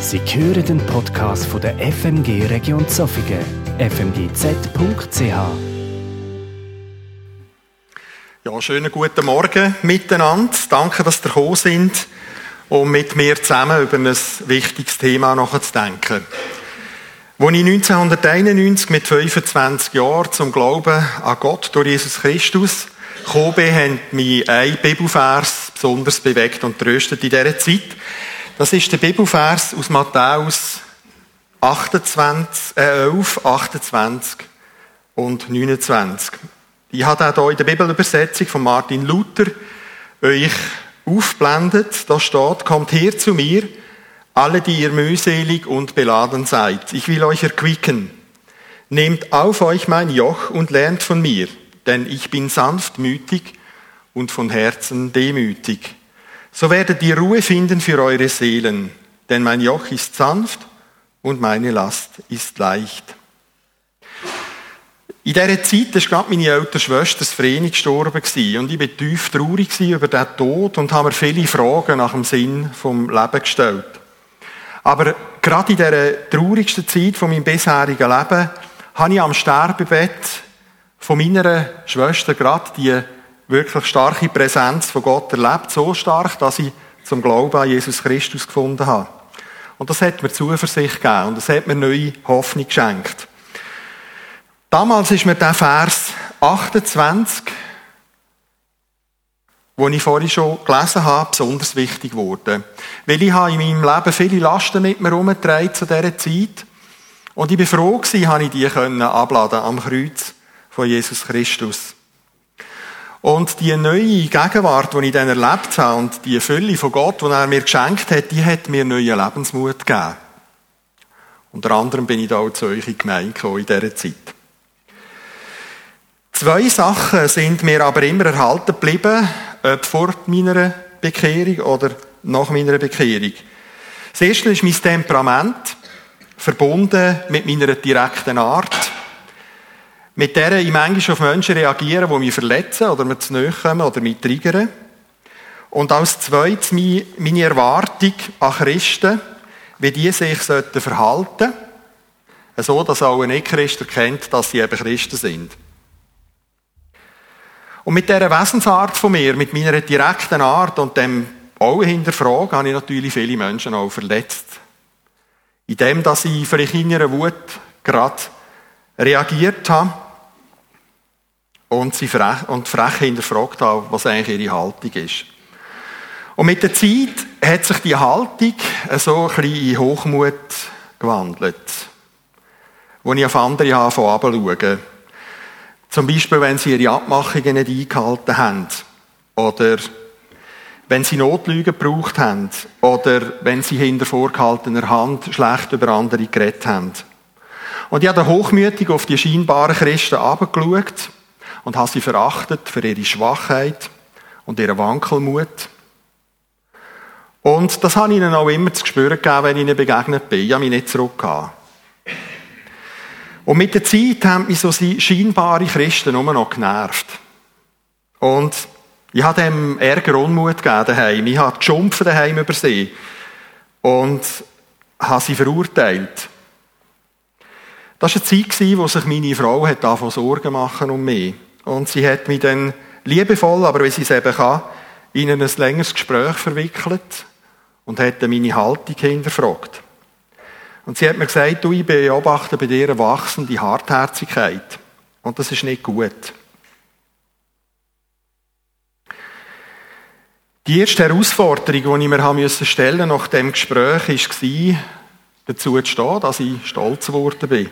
Sie hören den Podcast von der FMG Region Zofingen, fmgz.ch. Ja, schönen guten Morgen miteinander. Danke, dass ihr gekommen sind, um mit mir zusammen über ein wichtiges Thema nachzudenken. Als ich 1991 mit 25 Jahren zum Glauben an Gott durch Jesus Christus gekommen bin, hat mich ein Bibelvers besonders bewegt und tröstet in dieser Zeit. Das ist der Bibelvers aus Matthäus 28, äh 11, 28 und 29. Ich habe auch hier in der Bibelübersetzung von Martin Luther euch aufblendet. Da steht, kommt her zu mir, alle, die ihr mühselig und beladen seid. Ich will euch erquicken. Nehmt auf euch mein Joch und lernt von mir, denn ich bin sanftmütig und von Herzen demütig. So werdet ihr Ruhe finden für eure Seelen, denn mein Joch ist sanft und meine Last ist leicht. In dieser Zeit war gerade meine ältere Schwester Vreni gestorben und ich war tief traurig über den Tod und habe mir viele Fragen nach dem Sinn vom Leben gestellt. Aber gerade in dieser traurigsten Zeit von meinem bisherigen Leben habe ich am Sterbebett von meiner Schwester gerade die wirklich starke Präsenz von Gott erlebt, so stark, dass ich zum Glauben an Jesus Christus gefunden habe. Und das hat mir Zuversicht gegeben und das hat mir neue Hoffnung geschenkt. Damals ist mir der Vers 28, wo ich vorhin schon gelesen habe, besonders wichtig geworden. Weil ich habe in meinem Leben viele Lasten mit mir herumgetragen zu dieser Zeit. Und ich war froh gewesen, habe ich die abladen am Kreuz von Jesus Christus. Und die neue Gegenwart, die ich dann erlebt habe, und die Fülle von Gott, die er mir geschenkt hat, die hat mir neuen Lebensmut gegeben. Unter anderem bin ich da auch zu euch in Gemeinde in dieser Zeit. Zwei Sachen sind mir aber immer erhalten geblieben, ob vor meiner Bekehrung oder nach meiner Bekehrung. Das erste ist mein Temperament, verbunden mit meiner direkten Art mit der ich manchmal auf Menschen reagiere, die mich verletzen oder mir zu nahe kommen oder mich triggern. Und als zweites meine Erwartung an Christen, wie die sich verhalten sollten, so dass auch ein Nicht-Christ erkennt, dass sie eben Christen sind. Und mit dieser Wesensart von mir, mit meiner direkten Art und dem auch hinterfragen, habe ich natürlich viele Menschen auch verletzt. In dem, dass ich vielleicht in ihrer Wut gerade reagiert habe und sie frech, und frech hinterfragt habe, was eigentlich ihre Haltung ist. Und mit der Zeit hat sich die Haltung so ein bisschen in Hochmut gewandelt, wo ich auf andere habe schauen. Zum Beispiel, wenn sie ihre Abmachungen nicht eingehalten haben oder wenn sie Notlügen gebraucht haben oder wenn sie hinter vorgehaltener Hand schlecht über andere geredet haben. Und ich habe hochmütig auf die scheinbaren Christen abgeschaut und habe sie verachtet für ihre Schwachheit und ihren Wankelmut. Und das habe ich ihnen auch immer zu spüren gegeben, wenn ich ihnen begegnet bin. Ich habe mich nicht zurückgehauen. Und mit der Zeit haben mich so scheinbare Christen nur noch genervt. Und ich habe dem Ärger Unmut gegeben daheim. Ich habe geschumpft daheim über sie. Und habe sie verurteilt. Das war eine Zeit, wo sich meine Frau hat Sorgen machen um mich. Und sie hat mich dann liebevoll, aber wie sie es eben kann, in ein längeres Gespräch verwickelt und hat dann meine Haltung hinterfragt. Und sie hat mir gesagt, du, ich beobachte bei dir eine wachsende Hartherzigkeit. Und das ist nicht gut. Die erste Herausforderung, die ich mir stellen musste nach dem Gespräch, war, dazu zu stehen, dass ich stolz geworden bin.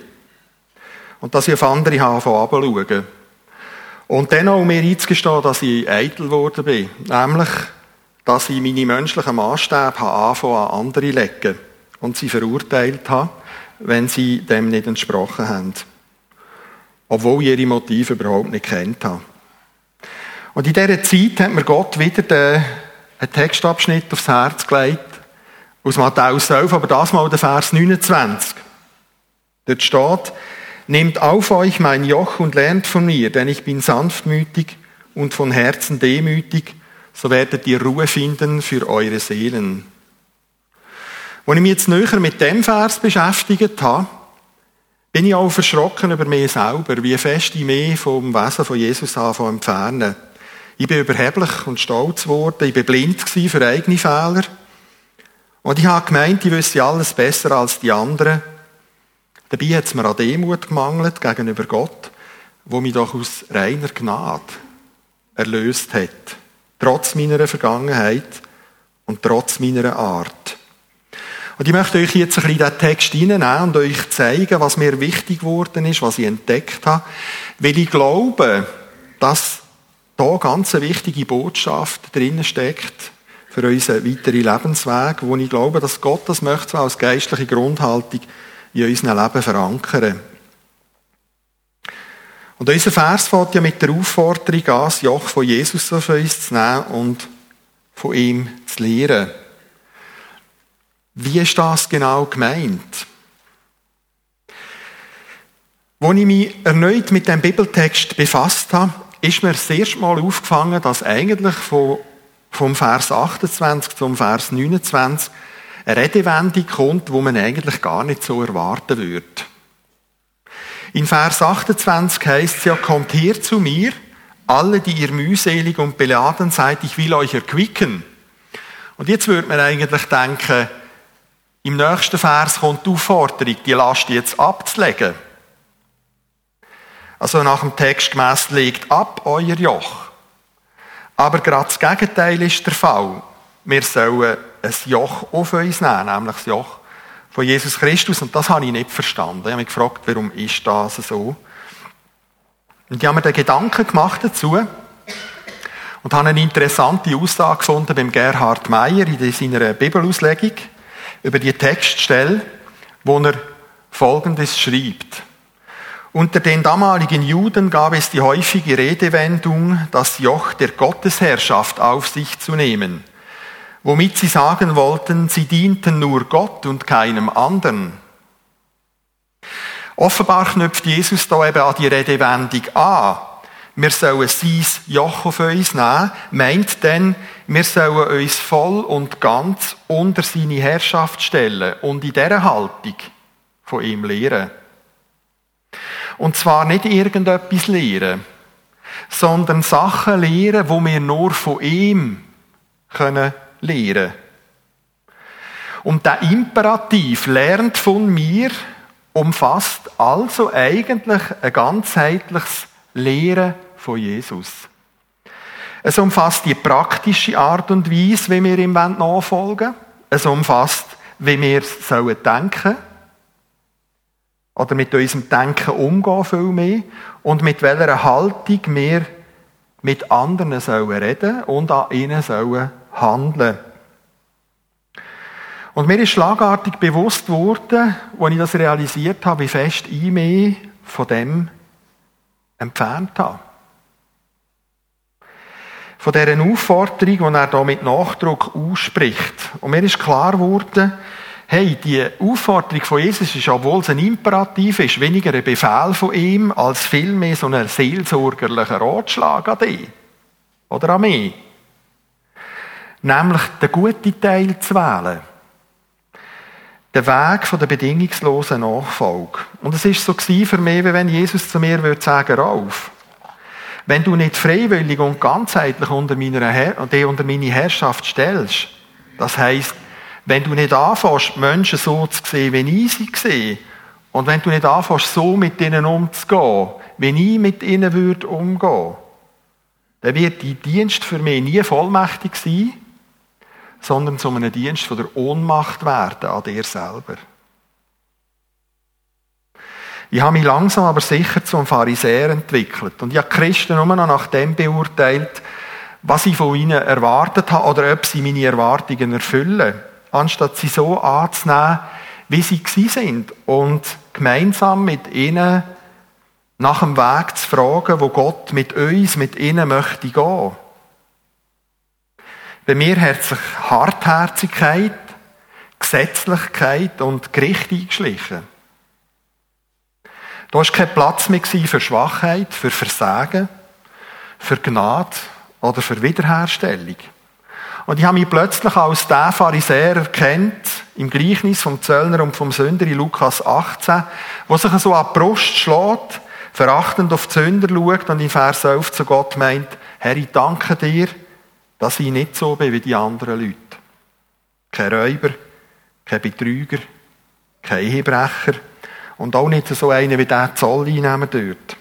Und dass ich auf andere habe schauen. Und dann auch mir einzugestehen, dass ich eitel geworden bin. Nämlich, dass ich meine menschlichen Maßstäbe anfangen an andere legen und sie verurteilt habe, wenn sie dem nicht entsprochen haben. Obwohl ich ihre Motive überhaupt nicht kennt habe. Und in dieser Zeit hat mir Gott wieder einen Textabschnitt aufs Herz gelegt, aus Matthäus 11, aber das mal der Vers 29. Dort steht, Nehmt auf euch mein Joch und lernt von mir, denn ich bin sanftmütig und von Herzen demütig, so werdet ihr Ruhe finden für eure Seelen. Als ich mich jetzt näher mit dem Vers beschäftigt habe, bin ich auch verschrocken über mich selber, wie fest ich mich vom Wesen von Jesus anfange entfernen. Ich bin überheblich und stolz geworden, ich bin blind für eigene Fehler. Und ich habe gemeint, ich wüsste alles besser als die anderen. Dabei hat es mir an Demut gemangelt gegenüber Gott, wo mich doch aus reiner Gnade erlöst hat. Trotz meiner Vergangenheit und trotz meiner Art. Und ich möchte euch jetzt ein bisschen den Text hineinnehmen und euch zeigen, was mir wichtig geworden ist, was ich entdeckt habe. Weil ich glaube, dass da ganz eine wichtige Botschaft drinnen steckt für unseren weiteren Lebensweg, wo ich glaube, dass Gott das möchte als geistliche Grundhaltung in unserem Leben verankern. Und unser Vers fängt ja mit der Aufforderung an, das Joch von Jesus auf uns zu nehmen und von ihm zu lehren. Wie ist das genau gemeint? Als ich mich erneut mit dem Bibeltext befasst habe, ist mir das erste Mal aufgefangen, dass eigentlich vom Vers 28 zum Vers 29 eine Redewendung kommt, wo man eigentlich gar nicht so erwarten würde. In Vers 28 heißt es ja, kommt her zu mir, alle, die ihr mühselig und beladen seid, ich will euch erquicken. Und jetzt würde man eigentlich denken, im nächsten Vers kommt die Aufforderung, die Last jetzt abzulegen. Also nach dem Text gemäss legt ab euer Joch. Aber gerade das Gegenteil ist der Fall. Wir sollen ein Joch auf uns nehmen, nämlich das Joch von Jesus Christus. Und das habe ich nicht verstanden. Ich habe mich gefragt, warum ist das so? Und ich habe mir den Gedanken gemacht dazu und habe eine interessante Aussage gefunden beim Gerhard Meyer in seiner Bibelauslegung über die Textstelle, wo er Folgendes schreibt. Unter den damaligen Juden gab es die häufige Redewendung, das Joch der Gottesherrschaft auf sich zu nehmen, womit sie sagen wollten, sie dienten nur Gott und keinem anderen. Offenbar knüpft Jesus da eben an die Redewendung an, wir sollen sein Joch auf uns nehmen, meint denn, wir sollen uns voll und ganz unter seine Herrschaft stellen und in dieser Haltung von ihm lehren. Und zwar nicht irgendetwas lehren, sondern Sachen lehren, wo wir nur von ihm können lehren. Und der Imperativ lernt von mir umfasst also eigentlich ein ganzheitliches Lehren von Jesus. Es umfasst die praktische Art und Weise, wie wir ihm nachfolgen wollen. Es umfasst, wie wir sollen denken oder mit unserem Denken umgehen viel mehr und mit welcher Haltung wir mit anderen sollen reden und an ihnen sollen handeln. Und mir ist schlagartig bewusst geworden, als ich das realisiert habe, wie fest ich mich von dem entfernt habe von dieser Aufforderung, die er da mit Nachdruck ausspricht. Und mir ist klar geworden, hey, die Aufforderung von Jesus ist, obwohl es ein Imperativ ist, weniger ein Befehl von ihm, als vielmehr so ein seelsorgerlicher Ratschlag an dich. Oder an mich. Nämlich den guten Teil zu wählen. Den Weg von der bedingungslosen Nachfolge. Und es ist so für mich, wie wenn Jesus zu mir würde sagen, Rauf, wenn du nicht freiwillig und ganzheitlich unter, meiner Her unter meine Herrschaft stellst, das heißt, wenn du nicht anfängst, Menschen so zu sehen, wie ich sie sehe, und wenn du nicht anfängst, so mit ihnen umzugehen, wie ich mit ihnen würde umgehen, dann wird dein Dienst für mich nie vollmächtig sein, sondern zu einem Dienst von der Ohnmacht werden an dir selber. Ich habe mich langsam aber sicher zum Pharisäer entwickelt. Und ich habe Christen nur noch nach dem beurteilt, was ich von ihnen erwartet habe oder ob sie meine Erwartungen erfüllen. Anstatt sie so anzunehmen, wie sie sind und gemeinsam mit ihnen nach dem Weg zu fragen, wo Gott mit uns, mit ihnen möchte gehen. Bei mir hat sich Hartherzigkeit, Gesetzlichkeit und Gericht eingeschlichen. Da war kein Platz mehr für Schwachheit, für Versagen, für Gnade oder für Wiederherstellung. Und ich habe mich plötzlich als der Pharisäer erkannt, im Gleichnis vom Zöllner und vom Sünder in Lukas 18, wo sich so an die Brust schlägt, verachtend auf die Sünder schaut und in Vers 11 zu Gott meint, Herr, ich danke dir, dass ich nicht so bin wie die anderen Leute. Kein Räuber, kein Betrüger, kein Ehebrecher und auch nicht so einer wie der Zolleinnehmer dort.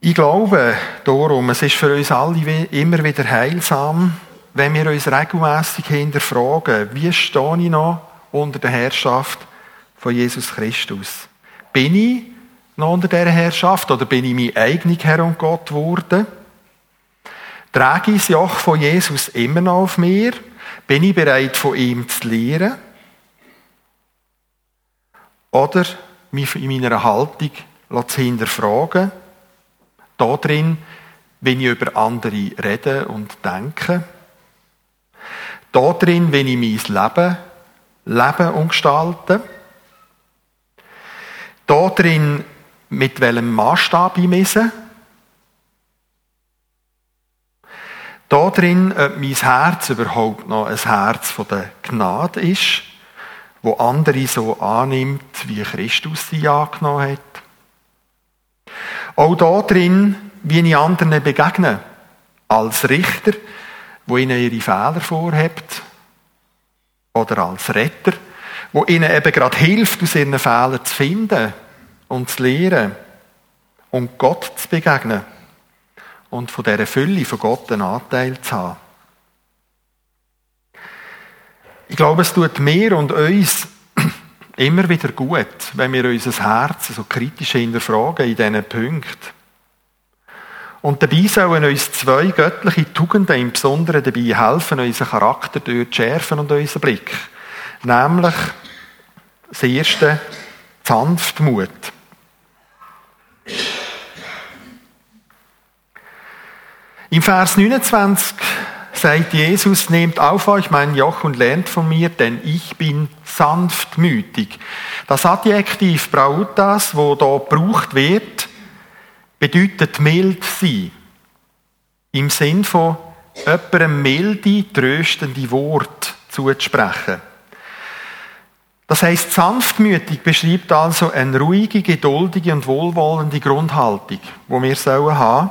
Ich glaube darum, es ist für uns alle immer wieder heilsam, wenn wir uns regelmässig hinterfragen, wie stehe ich noch unter der Herrschaft von Jesus Christus? Bin ich noch unter dieser Herrschaft oder bin ich mein eigener Herr und Gott geworden? Trage ich das Joch von Jesus immer noch auf mir? Bin ich bereit, von ihm zu lernen? Oder mich in meiner Haltung zu hinterfragen? Da drin, wenn ich über andere rede und denke? Da drin, wenn ich mein Leben leben und gestalten? Da drin, mit welchem Maßstab ich messe? Da ob mein Herz überhaupt noch ein Herz von der Gnade ist, wo andere so annimmt, wie Christus sie angenommen hat. Auch da wie ich anderen begegne, als Richter, wo ihnen ihre Fehler vorhebt, oder als Retter, wo ihnen eben gerade hilft, aus ihren Fehlern zu finden und zu lehren und Gott zu begegnen und von dieser Fülle von Gott einen Anteil zu haben. Ich glaube, es tut mir und uns immer wieder gut, wenn wir unser Herz so kritisch hinterfragen in diesen Punkten. Und dabei sollen uns zwei göttliche Tugenden im Besonderen dabei helfen, unseren Charakter dort zu schärfen und unseren Blick. Nämlich das erste, Sanftmut. Im Vers 29 sagt Jesus, nehmt auf euch mein Joch und lernt von mir, denn ich bin sanftmütig. Das Adjektiv Brautas, wo da gebraucht wird, bedeutet mild sein. Im Sinn von jemandem milde, tröstende Wort zuzusprechen. Das heißt, sanftmütig beschreibt also eine ruhige, geduldige und wohlwollende Grundhaltung, wo wir sollen haben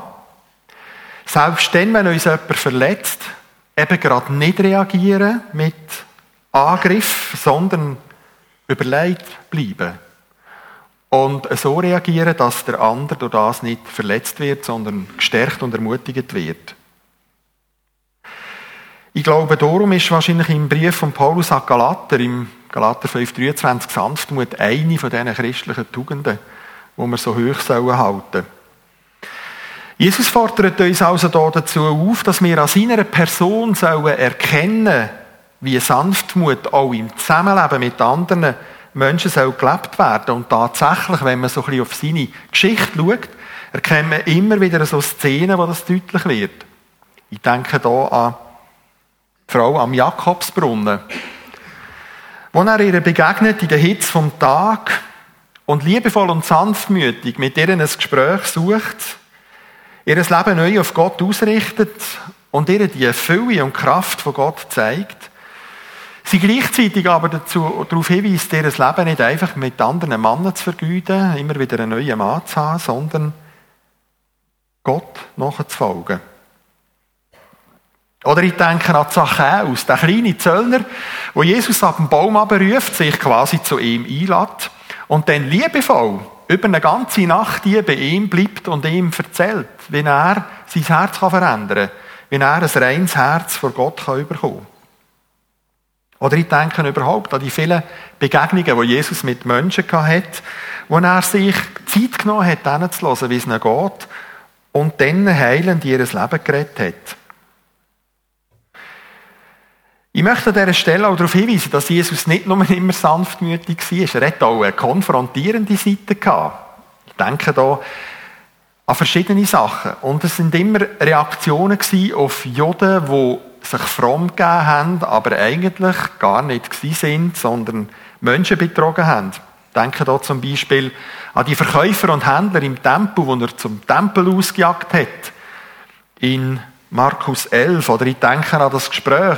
selbst dann, wenn uns jemand verletzt, eben gerade nicht reagieren mit Angriff, sondern überlegt bleiben. Und so reagieren, dass der andere durch das nicht verletzt wird, sondern gestärkt und ermutigt wird. Ich glaube, darum ist wahrscheinlich im Brief von Paulus an Galater, im Galater 5,23 Sanftmut, eine von diesen christlichen Tugenden, die wir so hoch halten sollen. Jesus fordert uns also da dazu auf, dass wir an seiner Person sollen erkennen, wie Sanftmut auch im Zusammenleben mit anderen Menschen soll gelebt werden. Und tatsächlich, wenn man so ein bisschen auf seine Geschichte schaut, erkennt man immer wieder so Szenen, wo das deutlich wird. Ich denke da an die Frau am Jakobsbrunnen, wo er ihr begegnet in der Hitze vom Tag und liebevoll und sanftmütig mit ihr ein Gespräch sucht, ihr Leben neu auf Gott ausrichtet und ihr die Fülle und Kraft von Gott zeigt, sie gleichzeitig aber dazu, darauf hinweist, ihr Leben nicht einfach mit anderen Männern zu vergüten, immer wieder einen neuen Mann zu haben, sondern Gott nachzufolgen. Oder ich denke an Zachäus, der kleine Zöllner, wo Jesus ab dem Baum abruft, sich quasi zu ihm einlädt und dann liebevoll über eine ganze Nacht hier bei ihm bleibt und ihm erzählt, wie er sein Herz verändern kann, wie er ein reines Herz vor Gott bekommen kann. Oder ich denke überhaupt an die vielen Begegnungen, die Jesus mit Menschen hatte, wo er sich Zeit genommen hat, hinzuhören, wie es ihnen geht, und dann heilend ihr Leben gerettet hat. Ich möchte an dieser Stelle auch darauf hinweisen, dass Jesus nicht nur immer sanftmütig war, er hatte auch eine konfrontierende Seite. Ich denke da an verschiedene Sachen. Und es sind immer Reaktionen auf Juden, die sich fromm gegeben haben, aber eigentlich gar nicht sind, sondern Menschen betrogen haben. Ich denke da zum Beispiel an die Verkäufer und Händler im Tempel, wo er zum Tempel ausgejagt hat. In Markus 11 oder ich denke an das Gespräch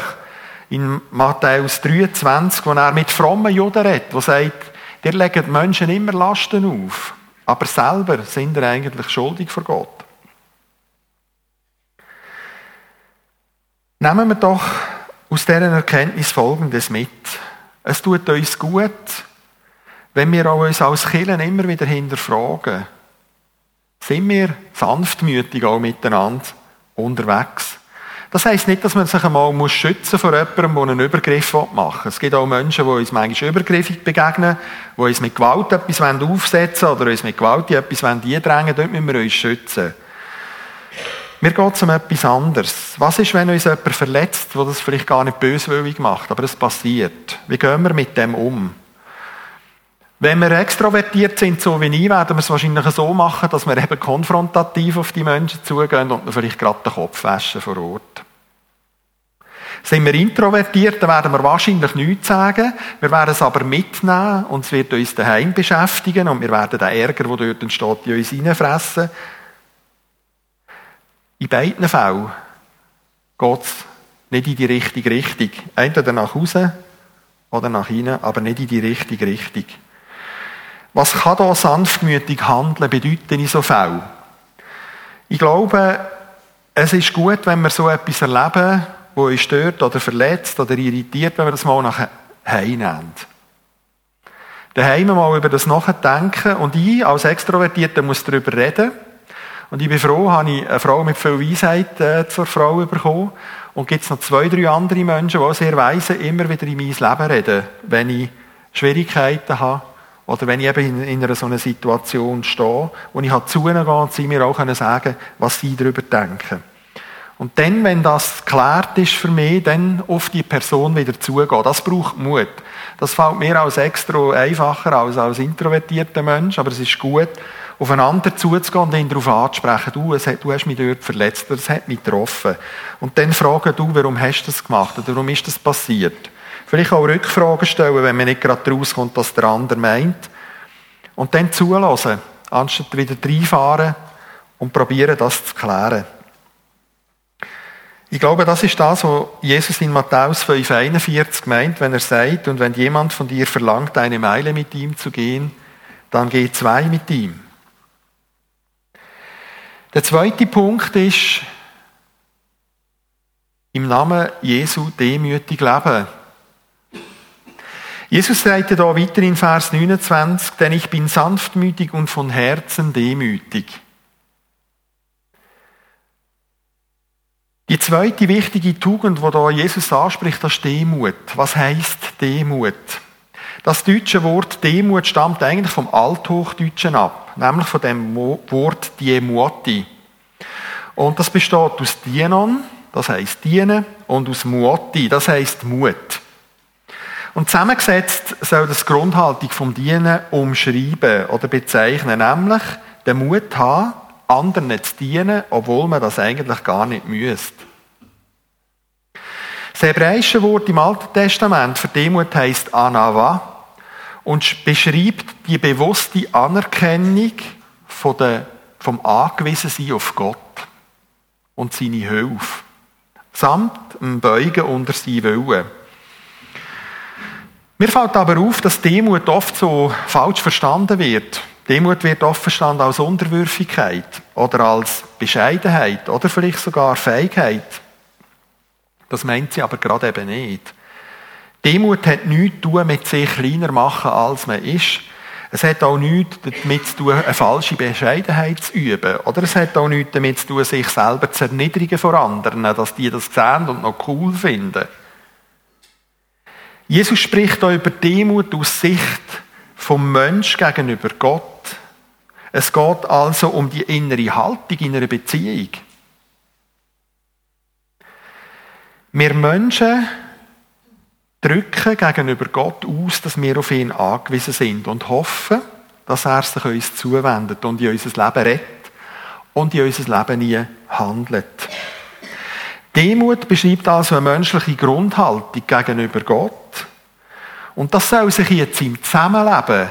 in Matthäus 23, wo er mit frommen Juden redet, wo sagt, der legt Menschen immer Lasten auf, aber selber sind er eigentlich schuldig vor Gott. Nehmen wir doch aus dieser Erkenntnis Folgendes mit. Es tut uns gut, wenn wir uns als Kirchen immer wieder hinterfragen, sind wir sanftmütig auch miteinander unterwegs. Das heisst nicht, dass man sich einmal muss schützen vor jemandem, der einen Übergriff machen will. Es gibt auch Menschen, die uns manchmal übergriffig begegnen, die uns mit Gewalt etwas aufsetzen wollen oder uns mit Gewalt etwas eindrängen Dort müssen wir uns schützen. Mir geht es um etwas anderes. Was ist, wenn uns jemand verletzt, der das vielleicht gar nicht böswillig macht, aber es passiert? Wie gehen wir mit dem um? Wenn wir extrovertiert sind, so wie ich, werden wir es wahrscheinlich so machen, dass wir eben konfrontativ auf die Menschen zugehen und vielleicht gerade den Kopf waschen vor Ort. Sind wir introvertiert, dann werden wir wahrscheinlich nichts sagen. Wir werden es aber mitnehmen und es wird uns daheim beschäftigen und wir werden den Ärger, der dort entsteht, in uns hineinfressen. In beiden Fällen geht es nicht in die richtige Richtung. Entweder nach Hause oder nach innen, aber nicht in die richtige Richtung. Was kann da sanftmütig handeln bedeuten in so Fällen? Ich glaube, es ist gut, wenn wir so etwas erleben, wo uns stört oder verletzt oder irritiert, wenn wir das mal nach Hause nehmen. Daheim mal über das nachdenken und ich als Extrovertierter muss darüber reden. Und ich bin froh, habe ich eine Frau mit viel Weisheit äh, zur Frau bekommen. Und gibt es noch zwei, drei andere Menschen, die sehr weise immer wieder in mein Leben reden, wenn ich Schwierigkeiten habe oder wenn ich eben in, in einer so einer Situation stehe, wo ich halt zu ihnen gehe sie mir auch können sagen was sie darüber denken. Und dann, wenn das geklärt ist für mich, dann auf die Person wieder zugehen. Das braucht Mut. Das fällt mir als extra einfacher als als introvertierter Mensch, aber es ist gut, aufeinander zuzugehen und ihn darauf anzusprechen. Du, hat, du hast mich dort verletzt, es hat mich getroffen. Und dann fragen du, warum hast du das gemacht oder warum ist das passiert? Vielleicht auch Rückfragen stellen, wenn man nicht gerade rauskommt, was der andere meint. Und dann zulassen, anstatt wieder reinfahren und probieren, das zu klären. Ich glaube, das ist das, was Jesus in Matthäus 5,41 meint, wenn er sagt, und wenn jemand von dir verlangt, eine Meile mit ihm zu gehen, dann geh zwei mit ihm. Der zweite Punkt ist, im Namen Jesu demütig leben. Jesus sagte da weiter in Vers 29, denn ich bin sanftmütig und von Herzen demütig. Die zweite wichtige Tugend, die da Jesus anspricht, das ist Demut. Was heißt Demut? Das deutsche Wort Demut stammt eigentlich vom Althochdeutschen ab, nämlich von dem Wort Diemuoti. Und das besteht aus Dienon, das heißt dienen, und aus Muoti, das heißt Mut. Und zusammengesetzt soll das Grundhaltung vom Dienen umschreiben oder bezeichnen, nämlich den Mut haben, anderen zu dienen, obwohl man das eigentlich gar nicht müsste. Das hebräische Wort im Alten Testament für Demut heißt Anava und beschreibt die bewusste Anerkennung von der, vom Angewiesensein auf Gott und seine Hilfe, samt dem Beugen unter sein Willen. Mir fällt aber auf, dass Demut oft so falsch verstanden wird. Demut wird oft verstanden als Unterwürfigkeit oder als Bescheidenheit oder vielleicht sogar Feigheit. Das meint sie aber gerade eben nicht. Demut hat nichts zu tun mit sich kleiner machen, als man ist. Es hat auch nichts damit zu tun, eine falsche Bescheidenheit zu üben. Oder es hat auch nichts damit zu tun, sich selber zu erniedrigen vor anderen, dass die das sehen und noch cool finden. Jesus spricht da über Demut aus Sicht vom Mensch gegenüber Gott. Es geht also um die innere Haltung in einer Beziehung. Wir Menschen drücken gegenüber Gott aus, dass wir auf ihn angewiesen sind und hoffen, dass er sich uns zuwendet und in unser Leben rettet und in unser Leben nie handelt. Demut beschreibt also eine menschliche Grundhaltung gegenüber Gott. Und das soll sich jetzt im Zusammenleben,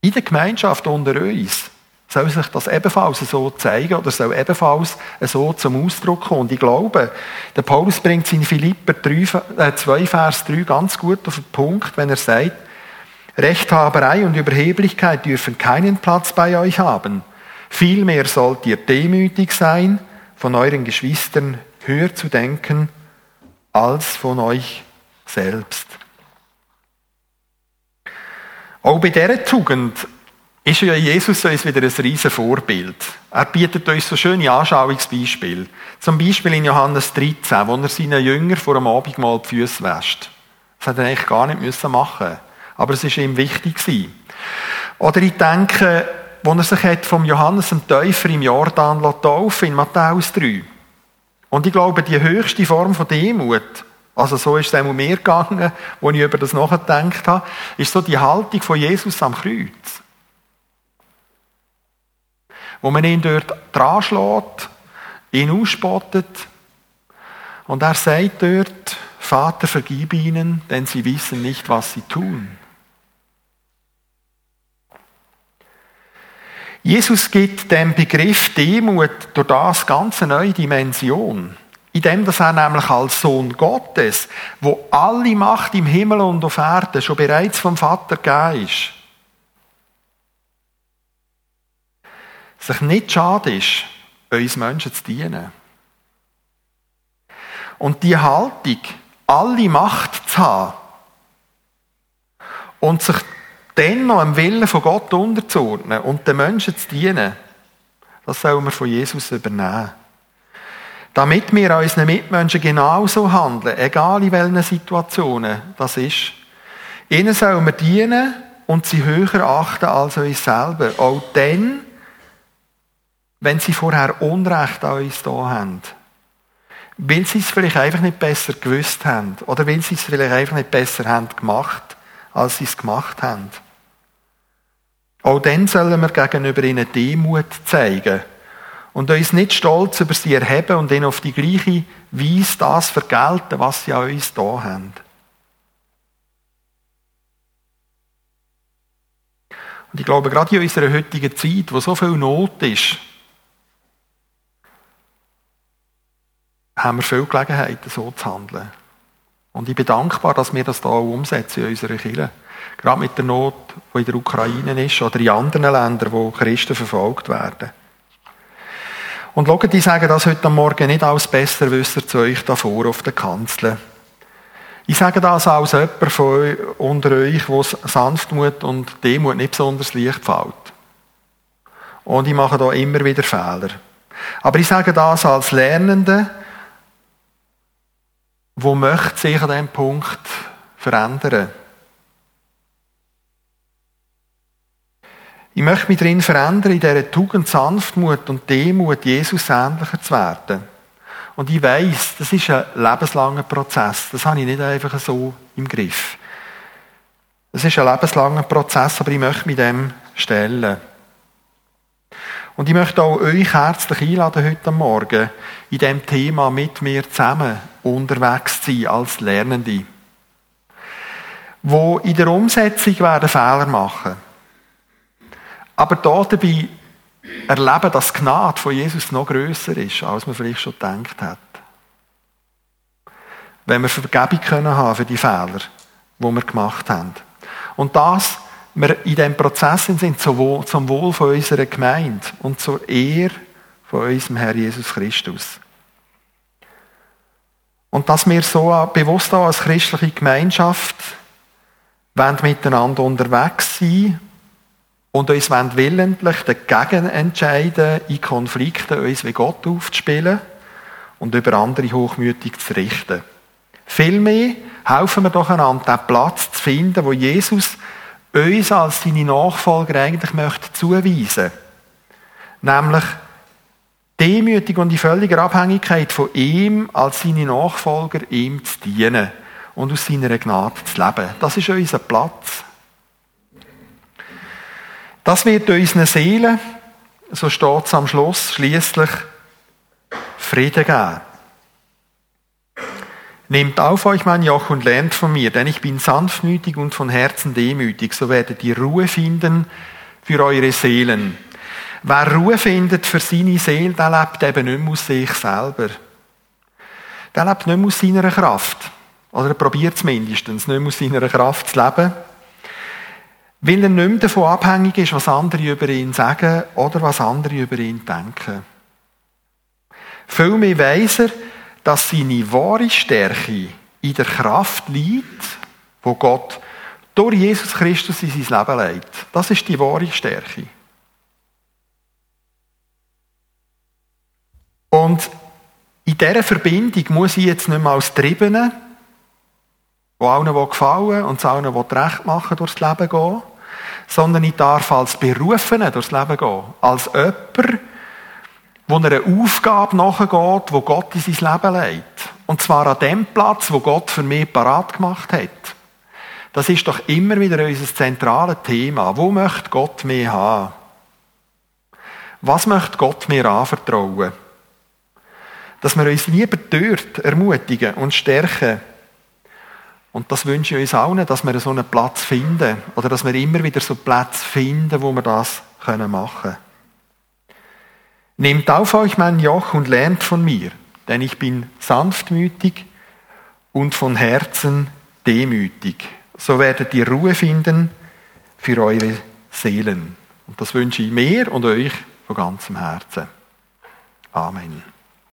in der Gemeinschaft unter uns, soll sich das ebenfalls so zeigen oder soll ebenfalls so zum Ausdruck kommen. Und ich glaube, der Paulus bringt es in Philipper 3, 2, äh, Vers 3 ganz gut auf den Punkt, wenn er sagt, Rechthaberei und Überheblichkeit dürfen keinen Platz bei euch haben. Vielmehr sollt ihr demütig sein, von euren Geschwistern höher zu denken, als von euch selbst. Auch bei dieser Tugend ist ja Jesus uns wieder ein riesen Vorbild. Er bietet uns so schöne Anschauungsbeispiele. Zum Beispiel in Johannes 13, wo er seinen Jünger vor dem Abendmahl die Füße wäscht. Das hätte er eigentlich gar nicht machen müssen. Aber es ist ihm wichtig. Oder ich denke, wo er sich hat vom Johannes dem Täufer im Jordan taufen in Matthäus 3. Und ich glaube, die höchste Form von Demut, also so ist es auch mir gegangen, wo ich über das nachgedacht habe, ist so die Haltung von Jesus am Kreuz. Wo man ihn dort dran schlägt, ihn ausspottet und er sagt dort, Vater, vergib ihnen, denn sie wissen nicht, was sie tun. Jesus gibt dem Begriff Demut durch das ganze neue Dimension. In dem, dass er nämlich als Sohn Gottes, wo alle Macht im Himmel und auf Erden schon bereits vom Vater gegeben ist, sich nicht schade ist, uns Menschen zu dienen. Und die Haltung, alle Macht zu haben und sich dennoch dem Willen von Gott unterzuordnen und den Menschen zu dienen, das sollen wir von Jesus übernehmen. Damit wir unseren Mitmenschen genauso handeln, egal in welchen Situationen das ist. Ihnen sollen wir dienen und sie höher achten als uns selber. Auch dann, wenn sie vorher Unrecht an uns da haben. Weil sie es vielleicht einfach nicht besser gewusst haben. Oder weil sie es vielleicht einfach nicht besser haben gemacht als sie es gemacht haben. Auch dann sollen wir gegenüber ihnen Demut zeigen und uns nicht stolz über sie erheben und ihnen auf die gleiche Weise das vergelten, was sie an uns da haben. Und ich glaube, gerade in unserer heutigen Zeit, wo so viel Not ist, haben wir viele Gelegenheiten, so zu handeln. Und ich bin dankbar, dass wir das hier auch umsetzen in unserer Kirche. Gerade mit der Not, die in der Ukraine ist oder in anderen Ländern, wo Christen verfolgt werden. Und schaut, ich sage das heute Morgen nicht als Besserwisser zu euch davor auf der Kanzel. Ich sage das als jemand von unter euch, wo Sanftmut und Demut nicht besonders leicht fällt. Und ich mache da immer wieder Fehler. Aber ich sage das als Lernende, wo möchte sich an diesem Punkt verändern. Ich möchte mich darin verändern, in dieser Tugend Sanftmut und Demut Jesus ähnlicher zu werden. Und ich weiß, das ist ein lebenslanger Prozess. Das habe ich nicht einfach so im Griff. Das ist ein lebenslanger Prozess, aber ich möchte mich dem stellen. Und ich möchte auch euch herzlich einladen, heute Morgen in diesem Thema mit mir zusammen unterwegs zu sein als Lernende. Wo in der Umsetzung werden Fehler machen. Aber da dabei erleben, dass die Gnade von Jesus noch grösser ist, als man vielleicht schon gedacht hat. Wenn wir Vergebung können für die Fehler, die wir gemacht haben. Und das, wir in diesem Prozess sind zum Wohl, von unserer Gemeinde und zur Ehre von unserem Herr Jesus Christus. Und dass wir so bewusst auch als christliche Gemeinschaft miteinander unterwegs sein und uns willentlich dagegen entscheiden, in Konflikten uns wie Gott aufzuspielen und über andere hochmütig zu richten. Vielmehr helfen wir doch einander, den Platz zu finden, wo Jesus uns als seine Nachfolger eigentlich möchte zuweisen. Nämlich demütig und in völliger Abhängigkeit von ihm als seine Nachfolger ihm zu dienen und aus seiner Gnade zu leben. Das ist unser Platz. Das wird unseren Seelen, so steht es am Schluss, schließlich Frieden geben. Nehmt auf euch mein Joch und lernt von mir, denn ich bin sanftmütig und von Herzen demütig, so werdet ihr Ruhe finden für eure Seelen. Wer Ruhe findet für seine Seele, der lebt eben nicht mehr aus sich selber. Der lebt nicht mehr aus seiner Kraft. Oder er probiert es mindestens, nicht mehr aus seiner Kraft zu leben. Weil er nicht mehr davon abhängig ist, was andere über ihn sagen oder was andere über ihn denken. Vielmehr weiss er, dass seine wahre Stärke in der Kraft liegt, wo Gott durch Jesus Christus in sein Leben leitet. Das ist die wahre Stärke. Und in dieser Verbindung muss ich jetzt nicht mehr als Triebene, wo allen gefallen und allen recht machen, durchs Leben gehen, sondern ich darf als Berufene durchs Leben gehen. Als jemand, wo einer Aufgabe nachgeht, wo Gott in sein Leben leitet. Und zwar an dem Platz, wo Gott für mich parat gemacht hat. Das ist doch immer wieder unser zentrales Thema. Wo möchte Gott mich haben? Was möchte Gott mir anvertrauen? Dass wir uns lieber dort ermutigen und stärken. Und das wünsche ich uns allen, dass wir so einen Platz finden. Oder dass wir immer wieder so Platz finden, wo wir das machen können. Nehmt auf euch mein Joch und lernt von mir, denn ich bin sanftmütig und von Herzen demütig. So werdet ihr Ruhe finden für eure Seelen. Und das wünsche ich mir und euch von ganzem Herzen. Amen.